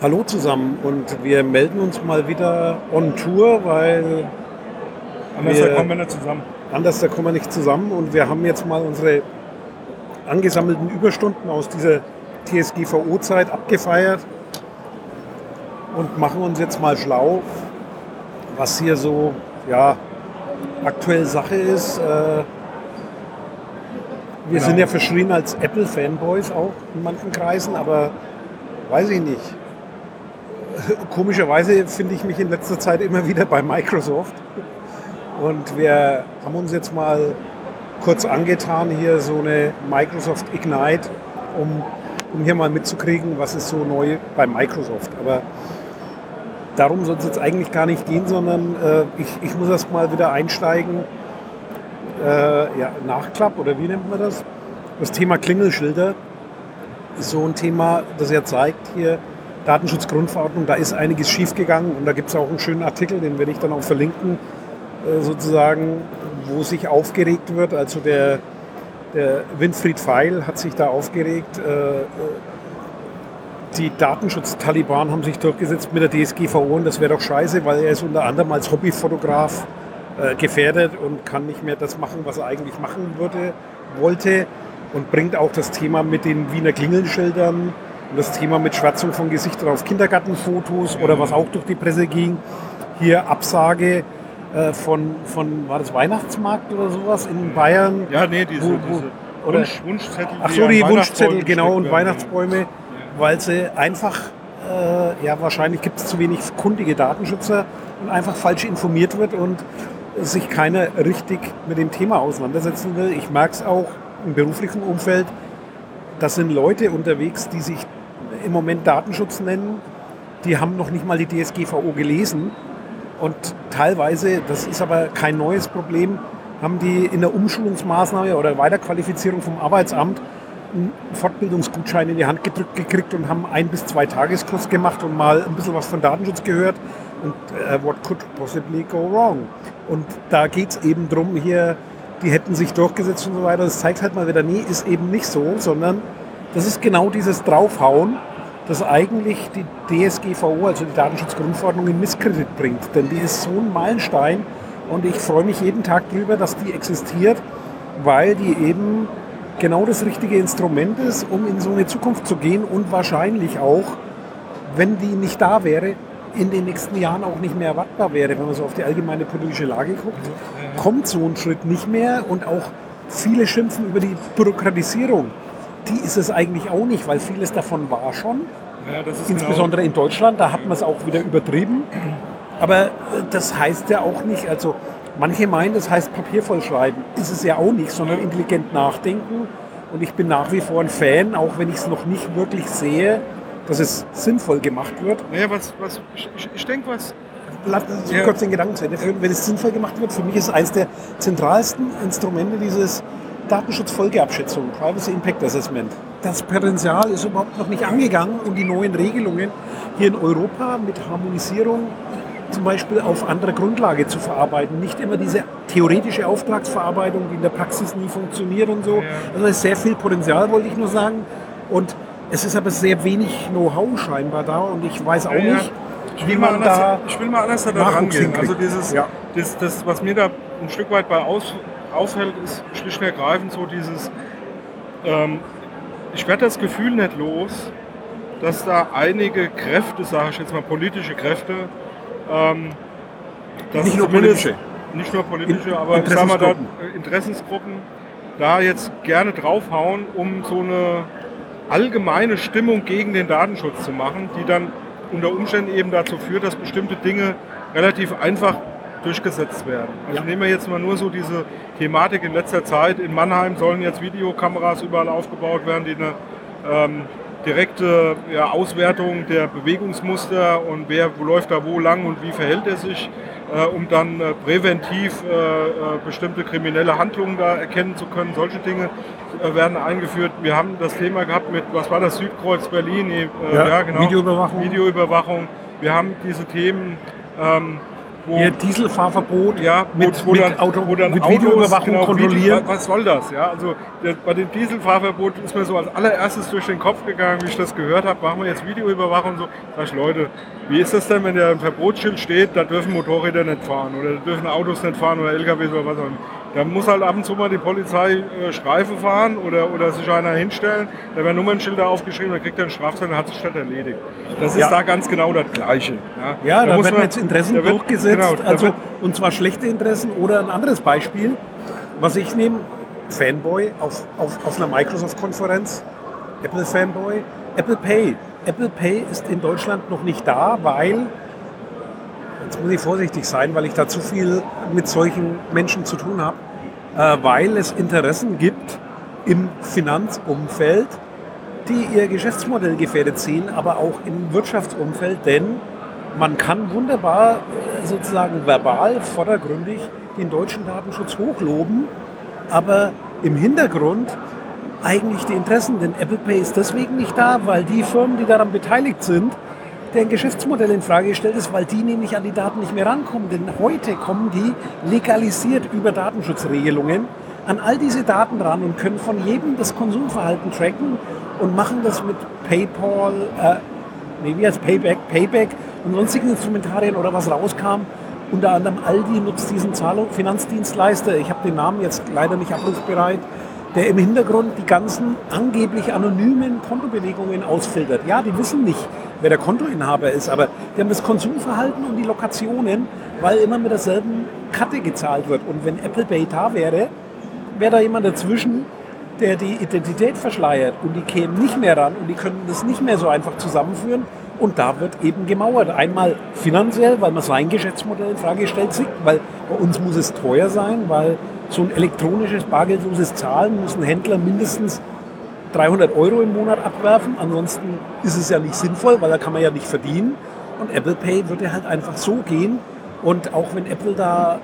Hallo zusammen und wir melden uns mal wieder on Tour, weil Anders wir, da kommen wir nicht zusammen. anders da kommen wir nicht zusammen und wir haben jetzt mal unsere angesammelten Überstunden aus dieser TSGVO-Zeit abgefeiert und machen uns jetzt mal schlau, was hier so ja, aktuell Sache ist. Äh, wir Genau. sind ja verschrien als Apple-Fanboys auch in manchen Kreisen, aber weiß ich nicht. Komischerweise finde ich mich in letzter Zeit immer wieder bei Microsoft. Und wir haben uns jetzt mal kurz angetan, hier so eine Microsoft Ignite, um, um hier mal mitzukriegen, was ist so neu bei Microsoft. Aber darum soll es jetzt eigentlich gar nicht gehen, sondern äh, ich, ich muss erst mal wieder einsteigen. Äh, ja, Nachklapp oder wie nennt man das? Das Thema Klingelschilder ist so ein Thema, das ja zeigt hier, Datenschutzgrundverordnung, da ist einiges schiefgegangen und da gibt es auch einen schönen Artikel, den werde ich dann auch verlinken, äh, sozusagen, wo sich aufgeregt wird. Also der, der Winfried Feil hat sich da aufgeregt. Äh, äh, die Datenschutz-Taliban haben sich durchgesetzt mit der DSGVO und das wäre doch scheiße, weil er ist unter anderem als Hobbyfotograf äh, gefährdet und kann nicht mehr das machen, was er eigentlich machen würde, wollte und bringt auch das Thema mit den Wiener Klingelschildern und das Thema mit Schwärzung von Gesichtern auf Kindergartenfotos oder was auch durch die Presse ging, hier Absage äh, von, von, war das Weihnachtsmarkt oder sowas in Bayern? Ja, nee, diese, Wo- wo- diese oder- Wunsch, Wunschzettel. Ach so, die Wunschzettel, genau, und. Weihnachtsbäume, weil sie einfach, äh, ja, wahrscheinlich gibt es zu wenig kundige Datenschützer und einfach falsch informiert wird und sich keiner richtig mit dem Thema auseinandersetzen will. Ich merke es auch im beruflichen Umfeld, das sind Leute unterwegs, die sich im Moment Datenschutz nennen, die haben noch nicht mal die DSGVO gelesen und teilweise, das ist aber kein neues Problem, haben die in der Umschulungsmaßnahme oder Weiterqualifizierung vom Arbeitsamt einen Fortbildungsgutschein in die Hand gedrückt gekriegt und haben ein bis zwei Tageskurs gemacht und mal ein bisschen was von Datenschutz gehört und äh, what could possibly go wrong. Und da geht es eben drum hier, die hätten sich durchgesetzt und so weiter. Das zeigt halt mal wieder, nee, ist eben nicht so, sondern das ist genau dieses Draufhauen, das eigentlich die DSGVO, also die Datenschutzgrundverordnung, in Misskredit bringt. Denn die ist so ein Meilenstein und ich freue mich jeden Tag drüber, dass die existiert, weil die eben genau das richtige Instrument ist, um in so eine Zukunft zu gehen und wahrscheinlich auch, wenn die nicht da wäre, in den nächsten Jahren auch nicht mehr erwartbar wäre, wenn man so auf die allgemeine politische Lage guckt, kommt so ein Schritt nicht mehr und auch viele schimpfen über die Bürokratisierung. Die ist es eigentlich auch nicht, weil vieles davon war schon. Ja, Insbesondere in Deutschland, da hat man es auch wieder übertrieben. Aber äh, das heißt ja auch nicht, also manche meinen, das heißt Papier vollschreiben. Ist es ja auch nicht, sondern intelligent nachdenken. Und ich bin nach wie vor ein Fan, auch wenn ich es noch nicht wirklich sehe, dass es sinnvoll gemacht wird. Naja, was, was, ich, ich, denke, was. Lass uns Ja. kurz den Gedanken zu Ende führen. Wenn es sinnvoll gemacht wird, für mich ist es eines der zentralsten Instrumente dieses Datenschutzfolgeabschätzung, Privacy Impact Assessment. Das Potenzial ist überhaupt noch nicht angegangen und die neuen Regelungen hier in Europa mit Harmonisierung zum Beispiel auf anderer Grundlage zu verarbeiten. Nicht immer diese theoretische Auftragsverarbeitung, die in der Praxis nie funktioniert und so. Also es ist sehr viel Potenzial, wollte ich nur sagen. Und es ist aber sehr wenig Know-how scheinbar da und ich weiß auch Ja, nicht, Ich wie will, mal man anders, da ich will mal anders da rangehen. Also dieses, Ja. das, das, was mir da ein Stück weit bei aus, auffällt, ist schlicht und ergreifend so dieses, ähm, ich werde das Gefühl nicht los, dass da einige Kräfte, sage ich jetzt mal politische Kräfte, ähm, Nicht nur politische. nicht nur politische, In- aber ich sag mal da, Interessensgruppen. äh, Interessensgruppen da jetzt gerne draufhauen, um so eine allgemeine Stimmung gegen den Datenschutz zu machen, die dann unter Umständen eben dazu führt, dass bestimmte Dinge relativ einfach durchgesetzt werden. Also Ja. nehmen wir jetzt mal nur so diese Thematik in letzter Zeit. In Mannheim sollen jetzt Videokameras überall aufgebaut werden, die eine ähm, direkte ja, Auswertung der Bewegungsmuster und wer wo läuft da wo lang und wie verhält er sich, äh, um dann äh, präventiv äh, äh, bestimmte kriminelle Handlungen da erkennen zu können. Solche Dinge äh, werden eingeführt. Wir haben das Thema gehabt mit, was war das, Südkreuz Berlin, äh, Ja, Videoüberwachung. Videoüberwachung. Wir haben diese Themen ähm, wo, Hier Dieselfahrverbot ja, wo, mit, wo, mit, dann, Auto, wo dann mit Autos, Videoüberwachung genau, kontrollieren. Was soll das? Ja, also der, bei dem Dieselfahrverbot ist mir so als allererstes durch den Kopf gegangen, wie ich das gehört habe, machen wir jetzt Videoüberwachung und so. Sag ich, Leute, wie ist das denn, wenn da ein Verbotsschild steht, da dürfen Motorräder nicht fahren oder da dürfen Autos nicht fahren oder LKWs oder was auch immer. Da muss halt ab und zu mal die Polizei äh, Streife fahren oder, oder sich einer hinstellen. Da werden Nummernschilder aufgeschrieben, dann kriegt er einen Strafzettel und hat sich das erledigt. Das ist Ja. da ganz genau das Gleiche. Ja, da, muss werden man- jetzt Interessen da wird- durchgesetzt, genau, da also wird- und zwar schlechte Interessen oder ein anderes Beispiel, was ich nehme, Fanboy auf, auf, auf einer Microsoft-Konferenz, Apple Fanboy, Apple Pay. Apple Pay ist in Deutschland noch nicht da, weil, jetzt muss ich vorsichtig sein, weil ich da zu viel mit solchen Menschen zu tun habe, äh, weil es Interessen gibt im Finanzumfeld, die ihr Geschäftsmodell gefährdet sehen, aber auch im Wirtschaftsumfeld, denn man kann wunderbar äh, sozusagen verbal, vordergründig den deutschen Datenschutz hochloben, aber im Hintergrund eigentlich die Interessen, denn Apple Pay ist deswegen nicht da, weil die Firmen, die daran beteiligt sind, deren Geschäftsmodell in Frage gestellt ist, weil die nämlich an die Daten nicht mehr rankommen. Denn heute kommen die legalisiert über Datenschutzregelungen an all diese Daten ran und können von jedem das Konsumverhalten tracken und machen das mit PayPal, äh, nee, wie heißt Payback, Payback und sonstigen Instrumentarien oder was rauskam. Unter anderem Aldi nutzt diesen Zahlung Finanzdienstleister. Ich habe den Namen jetzt leider nicht abrufbereit der im Hintergrund die ganzen angeblich anonymen Kontobewegungen ausfiltert. Ja, die wissen nicht, wer der Kontoinhaber ist, aber die haben das Konsumverhalten und die Lokationen, weil immer mit derselben Karte gezahlt wird. Und wenn Apple Pay da wäre, wäre da jemand dazwischen, der die Identität verschleiert und die kämen nicht mehr ran und die können das nicht mehr so einfach zusammenführen. Und da wird eben gemauert. Einmal finanziell, weil man sein Geschäftsmodell in Frage stellt, weil bei uns muss es teuer sein, weil so ein elektronisches bargeldloses Zahlen muss ein Händler mindestens 300 Euro im Monat abwerfen. Ansonsten ist es ja nicht sinnvoll, weil da kann man ja nicht verdienen. Und Apple Pay würde halt einfach so gehen. Und auch wenn Apple da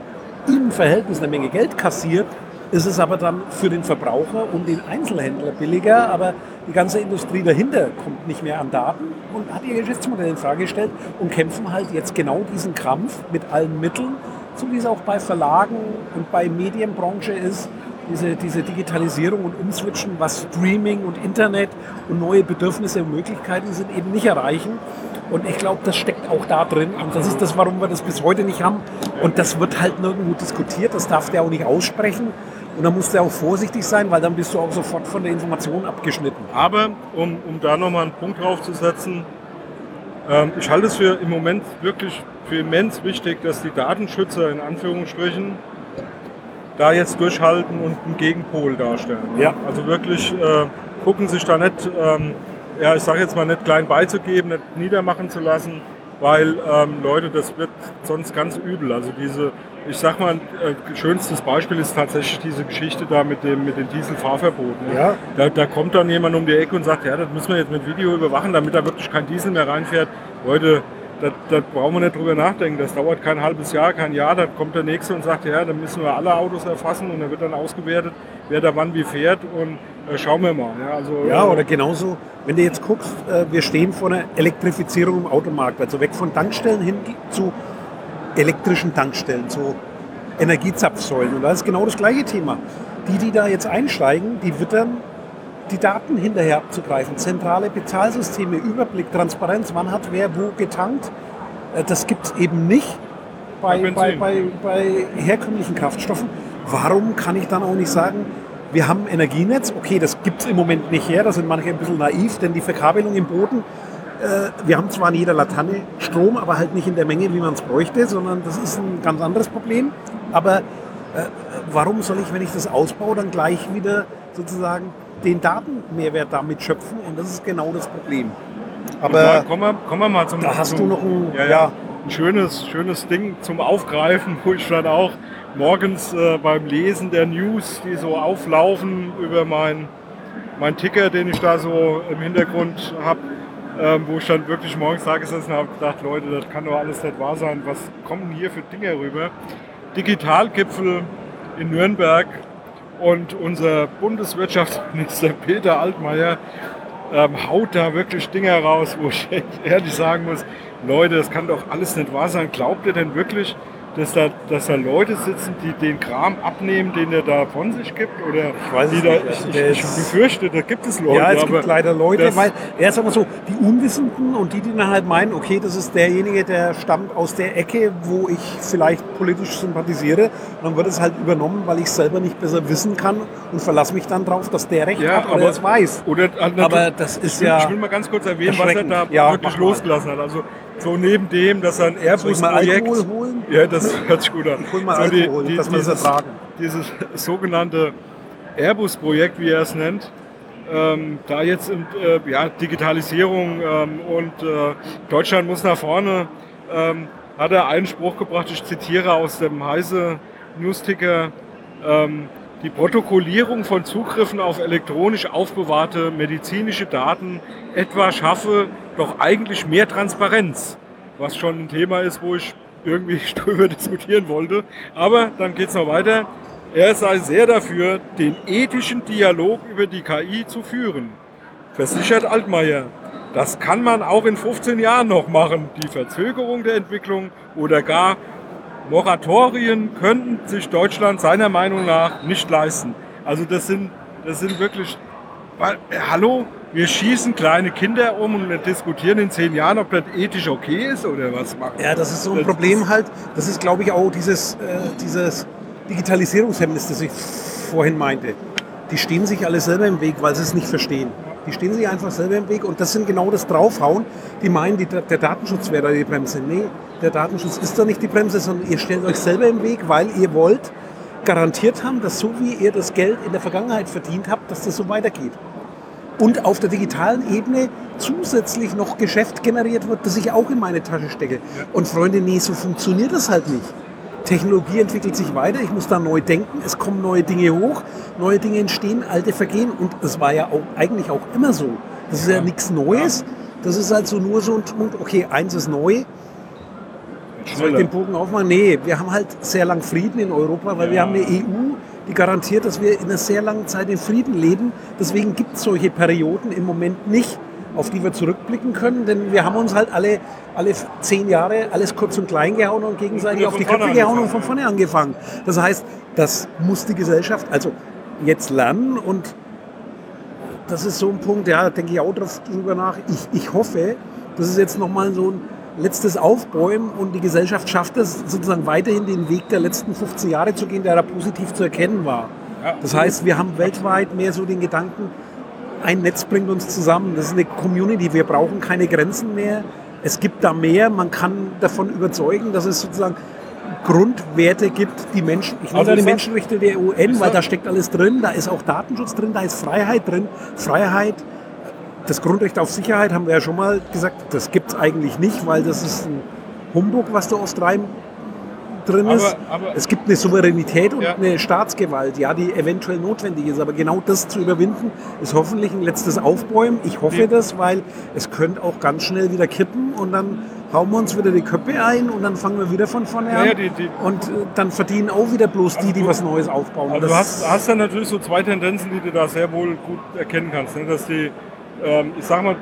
im Verhältnis eine Menge Geld kassiert, ist es aber dann für den Verbraucher und den Einzelhändler billiger. Aber die ganze Industrie dahinter kommt nicht mehr an Daten und hat ihr Geschäftsmodell in Frage gestellt und kämpfen halt jetzt genau diesen Kampf mit allen Mitteln, so wie es auch bei Verlagen und bei Medienbranche ist. Diese, diese Digitalisierung und Umswitchen, was Streaming und Internet und neue Bedürfnisse und Möglichkeiten sind, eben nicht erreichen. Und ich glaube, das steckt auch da drin. Und das ist das, warum wir das bis heute nicht haben. Und das wird halt nirgendwo diskutiert. Das darf der auch nicht aussprechen. Und da musst du auch vorsichtig sein, weil dann bist du auch sofort von der Information abgeschnitten. Aber um, um da nochmal einen Punkt drauf zu setzen, ähm, ich halte es für im Moment wirklich für immens wichtig, dass die Datenschützer in Anführungsstrichen da jetzt durchhalten und einen Gegenpol darstellen. Ja. Also wirklich äh, gucken sich da nicht, ähm, ja, ich sage jetzt mal nicht klein beizugeben, nicht niedermachen zu lassen, weil ähm, Leute, das wird sonst ganz übel. Also diese, ich sag mal, äh, schönstes Beispiel ist tatsächlich diese Geschichte da mit dem, mit dem Dieselfahrverbot. Ne? Ja. Da, da kommt dann jemand um die Ecke und sagt, ja, das müssen wir jetzt mit Video überwachen, damit da wirklich kein Diesel mehr reinfährt. Leute, da, da brauchen wir nicht drüber nachdenken. Das dauert kein halbes Jahr, kein Jahr. Dann kommt der Nächste und sagt, ja, dann müssen wir alle Autos erfassen und dann wird dann ausgewertet, wer da wann wie fährt und äh, schauen wir mal. Ja, also, Ja, äh, oder genauso, wenn du jetzt guckst, äh, wir stehen vor einer Elektrifizierung im Automarkt, also weg von Tankstellen hin zu elektrischen Tankstellen, zu Energiezapfsäulen. Und da ist genau das gleiche Thema. Die, die da jetzt einsteigen, die wittern die Daten hinterher abzugreifen. Zentrale Bezahlsysteme, Überblick, Transparenz, wann hat wer wo getankt. Äh, Das gibt es eben nicht bei, Bei bei, bei herkömmlichen Kraftstoffen. Warum kann ich dann auch nicht sagen, wir haben ein Energienetz, okay, das gibt es im Moment nicht her, da sind manche ein bisschen naiv, denn die Verkabelung im Boden, äh, wir haben zwar in jeder Laterne Strom, aber halt nicht in der Menge, wie man es bräuchte, sondern das ist ein ganz anderes Problem. Aber äh, warum soll ich, wenn ich das ausbaue, dann gleich wieder sozusagen den Datenmehrwert damit schöpfen? Und das ist genau das Problem. Aber Aber kommen wir, kommen wir mal zum, da hast zum, du noch ein- ja, ja, ja. ein schönes, schönes Ding zum Aufgreifen, wo ich dann auch morgens äh, beim Lesen der News, die so auflaufen über mein, mein Ticker, den ich da so im Hintergrund habe, ähm, wo ich dann wirklich morgens da gesessen habe und gedacht, Leute, das kann doch alles nicht wahr sein. Was kommen hier für Dinge rüber? Digitalgipfel in Nürnberg und unser Bundeswirtschaftsminister Peter Altmaier ähm, haut da wirklich Dinge raus, wo ich ehrlich sagen muss, Leute, das kann doch alles nicht wahr sein. Glaubt ihr denn wirklich, dass da, dass da Leute sitzen, die den Kram abnehmen, den er da von sich gibt? Oder ich weiß es nicht. Da, also ich, ich, befürchte, da gibt es Leute. Ja, es gibt leider Leute, weil er ist aber so, die Unwissenden und die, die dann halt meinen, okay, das ist derjenige, der stammt aus der Ecke, wo ich vielleicht politisch sympathisiere. Und dann wird es halt übernommen, weil ich es selber nicht besser wissen kann und verlasse mich dann drauf, dass der Recht ja, hat oder es weiß. Oder, aber das ist ich will, ja. Ich will mal ganz kurz erwähnen, was er da ja, wirklich losgelassen hat. Also so neben dem, dass er ein Airbus-Projekt. Ja, das hört sich gut an. Ich hol mal so Alkohol, die, die, dass das ertragen. Dieses sogenannte Airbus-Projekt, wie er es nennt, ähm, da jetzt in, äh, ja, Digitalisierung ähm, und äh, Deutschland muss nach vorne, ähm, hat er einen Spruch gebracht, ich zitiere aus dem Heise Newsticker, ähm, die Protokollierung von Zugriffen auf elektronisch aufbewahrte medizinische Daten etwa schaffe doch eigentlich mehr Transparenz, was schon ein Thema ist, wo ich irgendwie drüber diskutieren wollte. Aber dann geht es noch weiter. Er sei sehr dafür, den ethischen Dialog über die KI zu führen. Versichert Altmaier. Das kann man auch in 15 Jahren noch machen. Die Verzögerung der Entwicklung oder gar Moratorien könnten sich Deutschland seiner Meinung nach nicht leisten. Also das sind, das sind wirklich, weil, hallo, wir schießen kleine Kinder um und diskutieren in zehn Jahren, ob das ethisch okay ist oder was machen. Ja, das ist so ein das Problem halt. Das ist, glaube ich, auch dieses, äh, dieses Digitalisierungshemmnis, das ich vorhin meinte. Die stehen sich alle selber im Weg, weil sie es nicht verstehen. Die stehen sich einfach selber im Weg und das sind genau das Draufhauen. Die meinen, die, der Datenschutz wäre da die Bremse. Nee, der Datenschutz ist da nicht die Bremse, sondern ihr stellt euch selber im Weg, weil ihr wollt garantiert haben, dass so wie ihr das Geld in der Vergangenheit verdient habt, dass das so weitergeht. Und auf der digitalen Ebene zusätzlich noch Geschäft generiert wird, das ich auch in meine Tasche stecke. Und Freunde, nee, so funktioniert das halt nicht. Technologie entwickelt sich weiter, ich muss da neu denken, es kommen neue Dinge hoch, neue Dinge entstehen, alte vergehen und es war ja auch eigentlich auch immer so. Das ist ja, ja nichts Neues, das ist halt so nur so ein Punkt, okay, eins ist neu. Soll ich den Bogen aufmachen? Nee, wir haben halt sehr lang Frieden in Europa, weil ja. wir haben eine EU, die garantiert, dass wir in einer sehr langen Zeit in Frieden leben. Deswegen gibt es solche Perioden im Moment nicht auf die wir zurückblicken können, denn wir haben uns halt alle, alle zehn Jahre alles kurz und klein gehauen und gegenseitig auf die Köpfe gehauen und von vorne angefangen. Das heißt, das muss die Gesellschaft also jetzt lernen und das ist so ein Punkt, ja, da denke ich auch drüber nach. Ich, ich hoffe, das ist jetzt nochmal so ein letztes Aufbäumen und die Gesellschaft schafft es sozusagen weiterhin den Weg der letzten 15 Jahre zu gehen, der da positiv zu erkennen war. Das heißt, wir haben weltweit mehr so den Gedanken, ein Netz bringt uns zusammen. Das ist eine Community. Wir brauchen keine Grenzen mehr. Es gibt da mehr. Man kann davon überzeugen, dass es sozusagen Grundwerte gibt, die Menschen, ich nenne also die Menschenrechte der UN, weil da steckt alles drin, da ist auch Datenschutz drin, da ist Freiheit drin. Freiheit, das Grundrecht auf Sicherheit haben wir ja schon mal gesagt, das gibt es eigentlich nicht, weil das ist ein Humbug, was da oft rein drin ist. Aber, aber es gibt eine Souveränität und ja. eine Staatsgewalt, ja, die eventuell notwendig ist. Aber genau das zu überwinden, ist hoffentlich ein letztes Aufbäumen. Ich hoffe ja. das, weil es könnte auch ganz schnell wieder kippen und dann hauen wir uns wieder die Köpfe ein und dann fangen wir wieder von vorne an. Ja, die, die und äh, dann verdienen auch wieder bloß die, die was Neues aufbauen. Also du hast, hast dann natürlich so zwei Tendenzen, die du da sehr wohl gut erkennen kannst. Ne? Dass die, ähm, ich sag mal,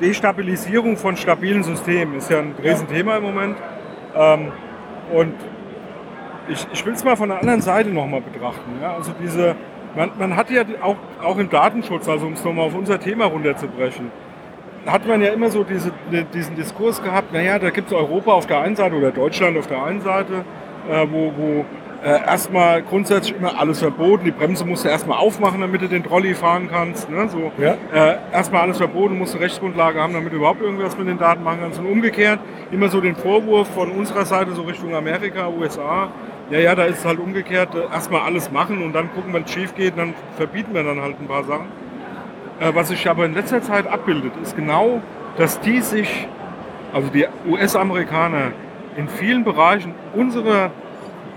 Destabilisierung von stabilen Systemen ist ja ein Riesenthema im Moment. Ähm, und ich, ich will es mal von der anderen Seite nochmal betrachten. Ja? Also diese, man, man hat ja auch, auch im Datenschutz, also um es nochmal auf unser Thema runterzubrechen, hat man ja immer so diese, diesen Diskurs gehabt, naja, da gibt es Europa auf der einen Seite oder Deutschland auf der einen Seite, äh, wo, wo äh, erstmal grundsätzlich immer alles verboten. Die Bremse musst du erstmal aufmachen, damit du den Trolley fahren kannst. Ne? So, ja. äh, erstmal alles verboten, musst du Rechtsgrundlage haben, damit du überhaupt irgendwas mit den Daten machen kannst. Und umgekehrt immer so den Vorwurf von unserer Seite so Richtung Amerika, USA. Ja, ja, da ist es halt umgekehrt, äh, erstmal alles machen und dann gucken, wenn es schief geht, dann verbieten wir dann halt ein paar Sachen. Äh, was sich aber in letzter Zeit abbildet, ist genau, dass die sich, also die US-Amerikaner, in vielen Bereichen unsere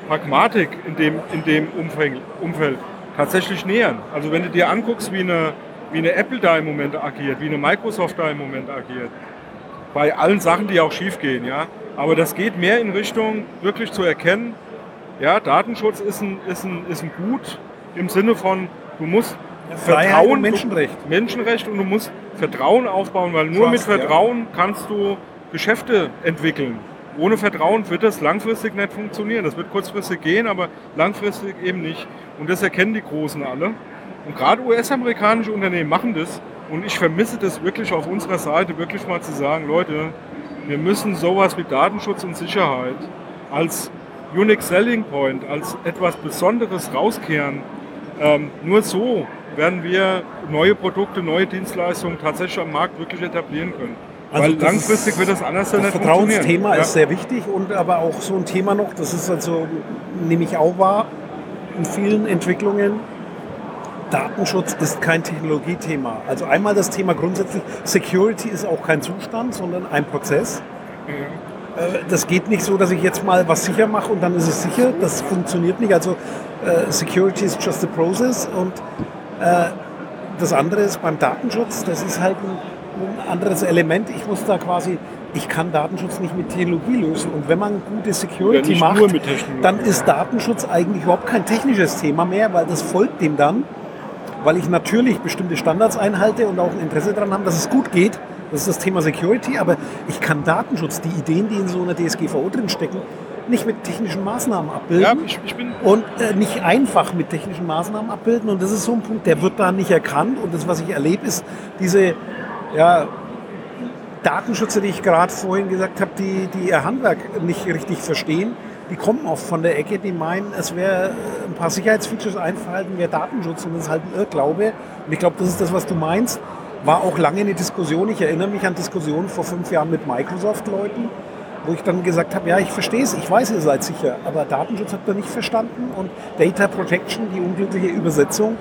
Pragmatik in dem, in dem Umfeld, Umfeld tatsächlich nähern. Also wenn du dir anguckst, wie eine, wie eine Apple da im Moment agiert, wie eine Microsoft da im Moment agiert, bei allen Sachen, die auch schief gehen, ja. Aber das geht mehr in Richtung wirklich zu erkennen, ja, Datenschutz ist ein, ist ein, ist ein Gut im Sinne von, du musst Freiheit Vertrauen, Menschenrecht. Menschenrecht und du musst Vertrauen aufbauen, weil nur Trust, mit Vertrauen kannst du Geschäfte entwickeln. Ohne Vertrauen wird das langfristig nicht funktionieren. Das wird kurzfristig gehen, aber langfristig eben nicht. Und das erkennen die Großen alle. Und gerade US-amerikanische Unternehmen machen das. Und ich vermisse das wirklich auf unserer Seite, wirklich mal zu sagen, Leute, wir müssen sowas wie Datenschutz und Sicherheit als Unique Selling Point, als etwas Besonderes rauskehren. Ähm, nur so werden wir neue Produkte, neue Dienstleistungen tatsächlich am Markt wirklich etablieren können. Also Weil das langfristig ist- wird das anders Das nicht Vertrauensthema funktionieren. ist sehr wichtig und aber auch so ein Thema noch, das ist also, nehme ich auch wahr, in vielen Entwicklungen, Datenschutz ist kein Technologiethema. Also einmal das Thema grundsätzlich, Security ist auch kein Zustand, sondern ein Prozess. Äh, Das geht nicht so, dass ich jetzt mal was sicher mache und dann ist es sicher. Das funktioniert nicht. Also äh, Security is just a process und äh, das andere ist beim Datenschutz, das ist halt ein, ein anderes Element. Ich muss da quasi, ich kann Datenschutz nicht mit Technologie lösen. Und wenn man gute Security Ja, macht, dann ist Datenschutz eigentlich überhaupt kein technisches Thema mehr, weil das folgt dem dann, weil ich natürlich bestimmte Standards einhalte und auch ein Interesse daran habe, dass es gut geht. Das ist das Thema Security, aber ich kann Datenschutz, die Ideen, die in so einer DSGVO drinstecken, nicht mit technischen Maßnahmen abbilden. Ja, ich, ich Und äh, nicht einfach mit technischen Maßnahmen abbilden. Und das ist so ein Punkt, der wird da nicht erkannt. Und das, was ich erlebe, ist diese ja, Datenschützer, die ich gerade vorhin gesagt habe, die, die ihr Handwerk nicht richtig verstehen. Die kommen oft von der Ecke, die meinen, es wäre äh, ein paar Sicherheitsfeatures einfallen, wäre Datenschutz. Und das ist halt ein Irrglaube. Und ich glaube, das ist das, was du meinst. War auch lange eine Diskussion. Ich erinnere mich an Diskussionen vor fünf Jahren mit Microsoft-Leuten, wo ich dann gesagt habe, ja, ich verstehe es, ich weiß, ihr seid sicher, aber Datenschutz habt ihr nicht verstanden und Data Protection, die unglückliche Übersetzung,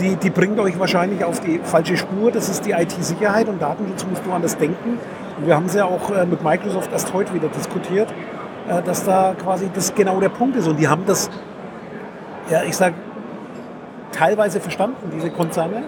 die, die bringt euch wahrscheinlich auf die falsche Spur. Das ist die IT-Sicherheit und Datenschutz musst du anders denken. Und wir haben es ja auch äh, mit Microsoft erst heute wieder diskutiert, äh, dass da quasi das genau der Punkt ist. Und die haben das, ja, ich sage, teilweise verstanden, diese Konzerne,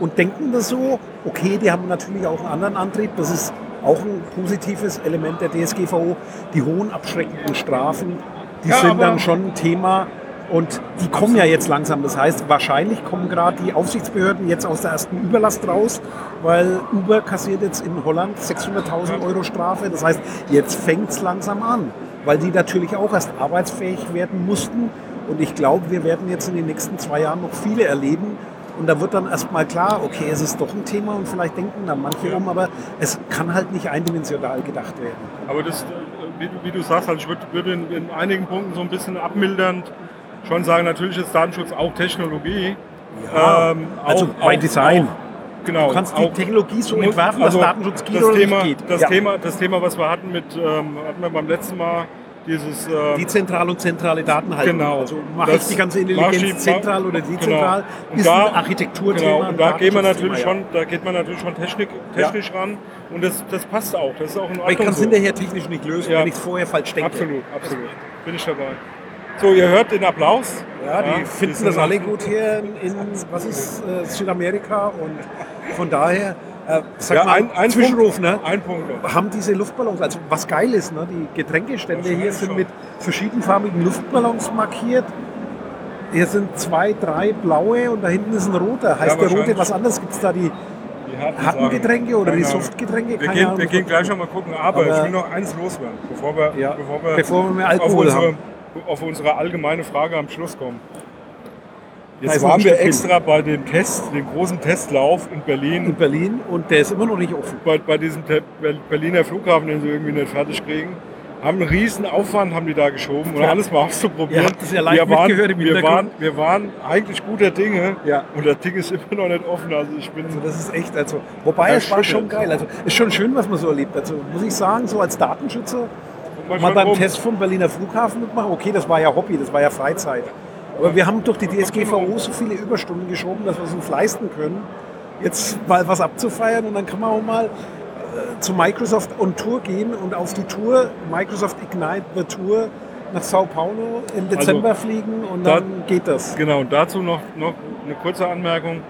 und denken das so. Okay, die haben natürlich auch einen anderen Antrieb. Das ist auch ein positives Element der DSGVO. Die hohen abschreckenden Strafen, die Ja, sind dann schon ein Thema. Und die kommen ja jetzt langsam. Das heißt, wahrscheinlich kommen gerade die Aufsichtsbehörden jetzt aus der ersten Überlast raus, weil Uber kassiert jetzt in Holland 600.000 Euro Strafe. Das heißt, jetzt fängt es langsam an, weil die natürlich auch erst arbeitsfähig werden mussten. Und ich glaube, wir werden jetzt in den nächsten zwei Jahren noch viele erleben. Und da wird dann erstmal klar, okay, es ist doch ein Thema und vielleicht denken dann manche um, aber es kann halt nicht eindimensional gedacht werden. Aber das, äh, wie, du- wie du sagst, also ich würde würde in, in einigen Punkten so ein bisschen abmildernd schon sagen, natürlich ist Datenschutz auch Technologie. Ja, Ähm, also by Design. Auch, genau. Du kannst die auch- Technologie so entwerfen, also dass Datenschutz geht das oder Thema, nicht geht. Das, Ja. Thema, das Thema, was wir hatten mit, ähm, hatten wir beim letzten Mal, dieses... ähm, Dezentral und zentrale Daten halten. Genau. Also mache ich die ganze Intelligenz ich- zentral oder genau. dezentral, Und ist da- ein Architekturthema. Genau, und da geht man natürlich ja. schon, da geht man natürlich schon technik, technisch ran und das, das passt auch. Das ist auch in Ordnung. Aber ich kann es so. hinterher technisch nicht lösen, Ja. wenn ich es vorher falsch denke. Absolut, absolut. Bin ich dabei. So, ihr hört den Applaus. Ja, die finden sind das alle noch- gut hier in, was ist äh, Südamerika und von daher, äh, sag Ja, mal, ein, ein Zwischenruf, ne? Ein Punkt. noch. haben diese Luftballons, also was geil ist, ne? die Getränkestände hier sind schon. mit verschiedenfarbigen Luftballons markiert. Hier sind zwei, drei blaue und da hinten ist ein roter. Heißt der rote was anderes? Gibt es da die Die harten. Getränke oder die. Softgetränke? Wir gehen, Ahnung. wir gehen gleich noch mal gucken, aber, Aber- ich will noch eins loswerden, bevor wir, Ja, bevor wir, bevor wir mehr Alkohol haben. Auf unsere allgemeine Frage am Schluss kommen. Jetzt ist ein waren wir extra bei dem Test, dem großen Testlauf in in Berlin, Berlin und der ist immer noch nicht offen. bei, bei diesem Berliner Flughafen, den sie irgendwie nicht fertig kriegen. Haben einen riesen Aufwand haben die da geschoben, um Ja. alles mal auszuprobieren. Habt das ja live wir waren, wir, waren, wir waren eigentlich guter Dinge Ja. und das Ding ist immer noch nicht offen. Also ich bin Also das ist echt, also, wobei Ja, es war schon geil. Also ist schon schön, was man so erlebt. Also muss ich sagen, so als Datenschützer mal beim rum. Test vom Berliner Flughafen mitmachen. Okay, das war ja Hobby, das war ja Freizeit. Aber wir haben durch die DSGVO so viele Überstunden geschoben, dass wir es uns leisten können, jetzt mal was abzufeiern und dann kann man auch mal äh, zu Microsoft on Tour gehen und auf die Tour, Microsoft Ignite the Tour nach Sao Paulo im Dezember fliegen und da- dann geht das. Genau, und dazu noch, noch eine kurze Anmerkung.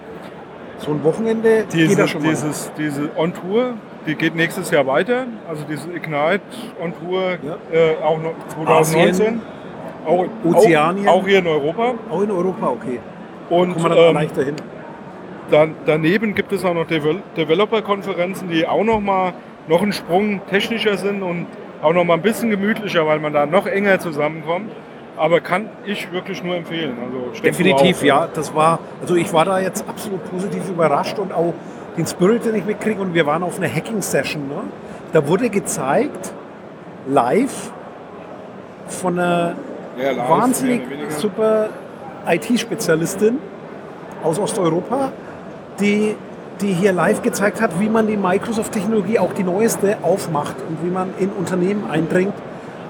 So ein Wochenende geht Diese, das schon mal. dieses, diese On-Tour, die geht nächstes Jahr weiter. Also diese Ignite On-Tour Ja. äh, auch noch 2019. Asien. Auch, Ozeanien. Auch, auch hier in Europa. Auch in Europa, okay. Und wir dann ähm, leichter hin. dann, daneben gibt es auch noch Devel Developer-Konferenzen, die auch noch mal noch einen Sprung technischer sind und auch noch mal ein bisschen gemütlicher, weil man da noch enger zusammenkommt. Aber kann ich wirklich nur empfehlen. Also Definitiv, auch, ja. Das war, also ich war da jetzt absolut positiv überrascht und auch den Spirit, den ich mitkriege. Und wir waren auf einer Hacking-Session. Ne? Da wurde gezeigt, live, von einer ja, live, wahnsinnig super IT-Spezialistin aus Osteuropa, die, die hier live gezeigt hat, wie man die Microsoft-Technologie, auch die neueste, aufmacht und wie man in Unternehmen eindringt.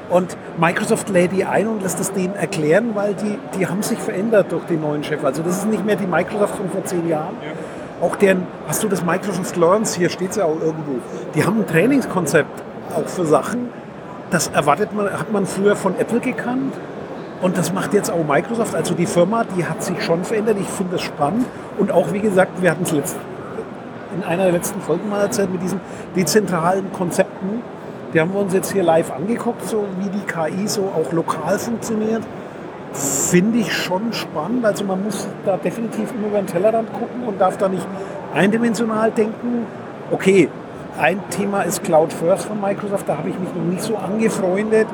Und Microsoft lädt die ein und lässt es denen erklären, weil die, die haben sich verändert durch den neuen Chef. Also das ist nicht mehr die Microsoft von vor zehn Jahren. Ja. Auch deren, hast du das Microsoft Learns, hier steht es ja auch irgendwo, die haben ein Trainingskonzept auch für Sachen. Das erwartet man, hat man früher von Apple gekannt. Und das macht jetzt auch Microsoft. Also die Firma, die hat sich schon verändert. Ich finde das spannend. Und auch, wie gesagt, wir hatten es in einer der letzten Folgen mal erzählt mit diesen dezentralen Konzepten. Die haben wir uns jetzt hier live angeguckt, so wie die KI so auch lokal funktioniert. Finde ich schon spannend. Also man muss da definitiv immer über den Tellerrand gucken und darf da nicht eindimensional denken. Okay, ein Thema ist Cloud First von Microsoft. Da habe ich mich noch nicht so angefreundet,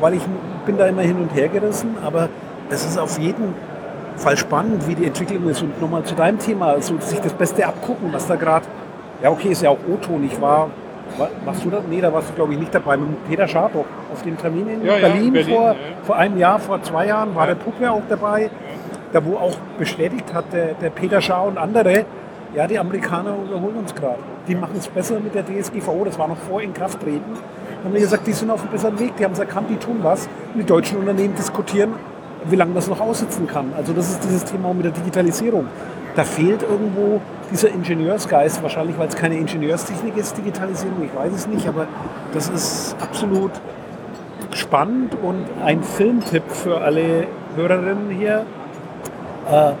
weil ich bin da immer hin und her gerissen, aber es ist auf jeden Fall spannend, wie die Entwicklung ist. Und nochmal zu deinem Thema, also sich das Beste abgucken, was da gerade, ja okay, ist ja auch O-Ton, ich war, warst du da? Nee, da warst du glaube ich nicht dabei, mit Peter Schartoch auf dem Termin in ja, Berlin, ja, Berlin vor, ja. vor einem Jahr, vor zwei Jahren, war der Puppe auch dabei, da wo auch bestätigt hat, der, der Peter Schaar und andere, ja, die Amerikaner überholen uns gerade. Die machen es besser mit der DSGVO, das war noch vor Inkrafttreten haben wir gesagt, die sind auf einem besseren Weg, die haben es erkannt, die tun was. Und die deutschen Unternehmen diskutieren, wie lange das noch aussitzen kann. Also das ist dieses Thema mit der Digitalisierung. Da fehlt irgendwo dieser Ingenieursgeist, wahrscheinlich weil es keine Ingenieurstechnik ist, Digitalisierung, ich weiß es nicht, aber das ist absolut spannend und ein Filmtipp für alle Hörerinnen hier. Äh,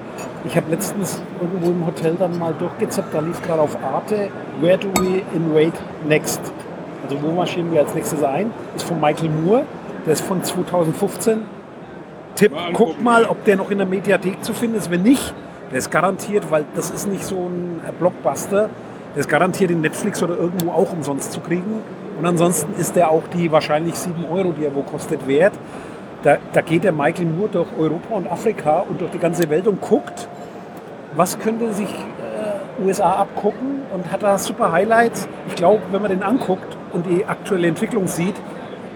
ich habe letztens irgendwo im Hotel dann mal durchgezappt, da lief gerade auf Arte Where do we invade next? Also wo marschieren wir als nächstes ein? Ist von Michael Moore, der ist von 2015. Tipp, guck mal, ob der noch in der Mediathek zu finden ist. Wenn nicht, der ist garantiert, weil das ist nicht so ein Blockbuster, der ist garantiert in Netflix oder irgendwo auch umsonst zu kriegen. Und ansonsten ist der auch die wahrscheinlich 7 Euro, die er wo kostet, wert. Da, da geht der Michael Moore durch Europa und Afrika und durch die ganze Welt und guckt, was könnte sich äh, USA abgucken und hat da super Highlights. Ich glaube, wenn man den anguckt, und die aktuelle Entwicklung sieht,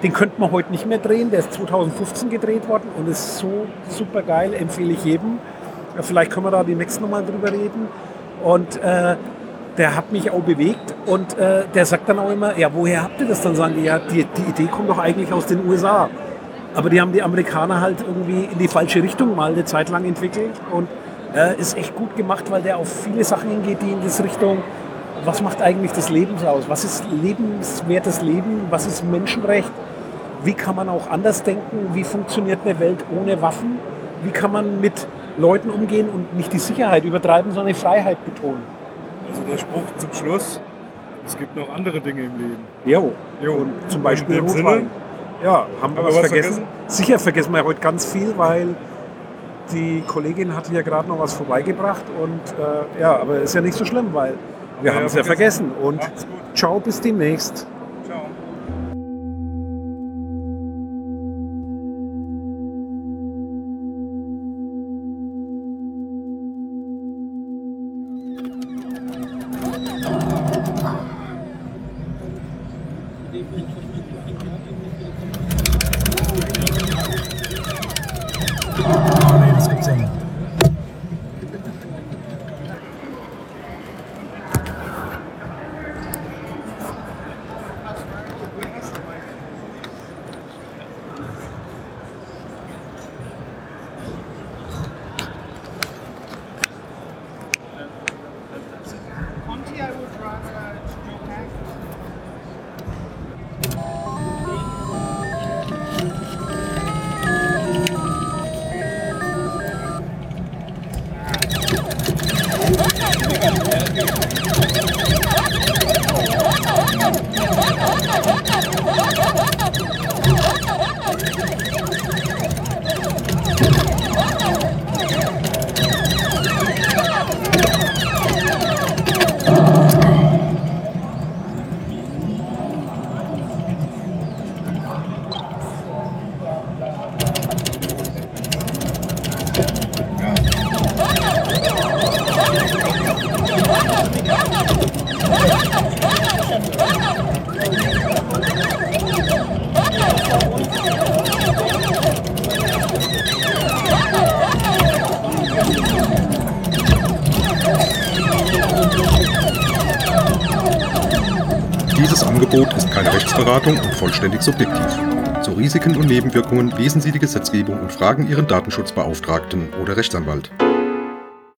den könnte man heute nicht mehr drehen. Der ist 2015 gedreht worden und ist so super geil, empfehle ich jedem. Vielleicht können wir da die nächsten nochmal drüber reden. Und äh, der hat mich auch bewegt und äh, der sagt dann auch immer, ja, woher habt ihr das dann? Sagen die, ja, die, die Idee kommt doch eigentlich aus den USA. Aber die haben die Amerikaner halt irgendwie in die falsche Richtung mal eine Zeit lang entwickelt und äh, ist echt gut gemacht, weil der auf viele Sachen hingeht, die in diese Richtung was macht eigentlich das Leben aus? Was ist lebenswertes Leben? Was ist Menschenrecht? Wie kann man auch anders denken? Wie funktioniert eine Welt ohne Waffen? Wie kann man mit Leuten umgehen und nicht die Sicherheit übertreiben, sondern die Freiheit betonen? Also der Spruch zum Schluss, es gibt noch andere Dinge im Leben. Jo, jo. Und zum Beispiel Rotwein. Ja, haben wir was, was vergessen? vergessen? Sicher vergessen wir heute ganz viel, weil die Kollegin hatte ja gerade noch was vorbeigebracht und äh, ja, aber ist ja nicht so schlimm, weil wir haben es ja vergessen. Und ciao, bis demnächst. Vollständig subjektiv. Zu Risiken und Nebenwirkungen lesen Sie die Gesetzgebung und fragen Ihren Datenschutzbeauftragten oder Rechtsanwalt.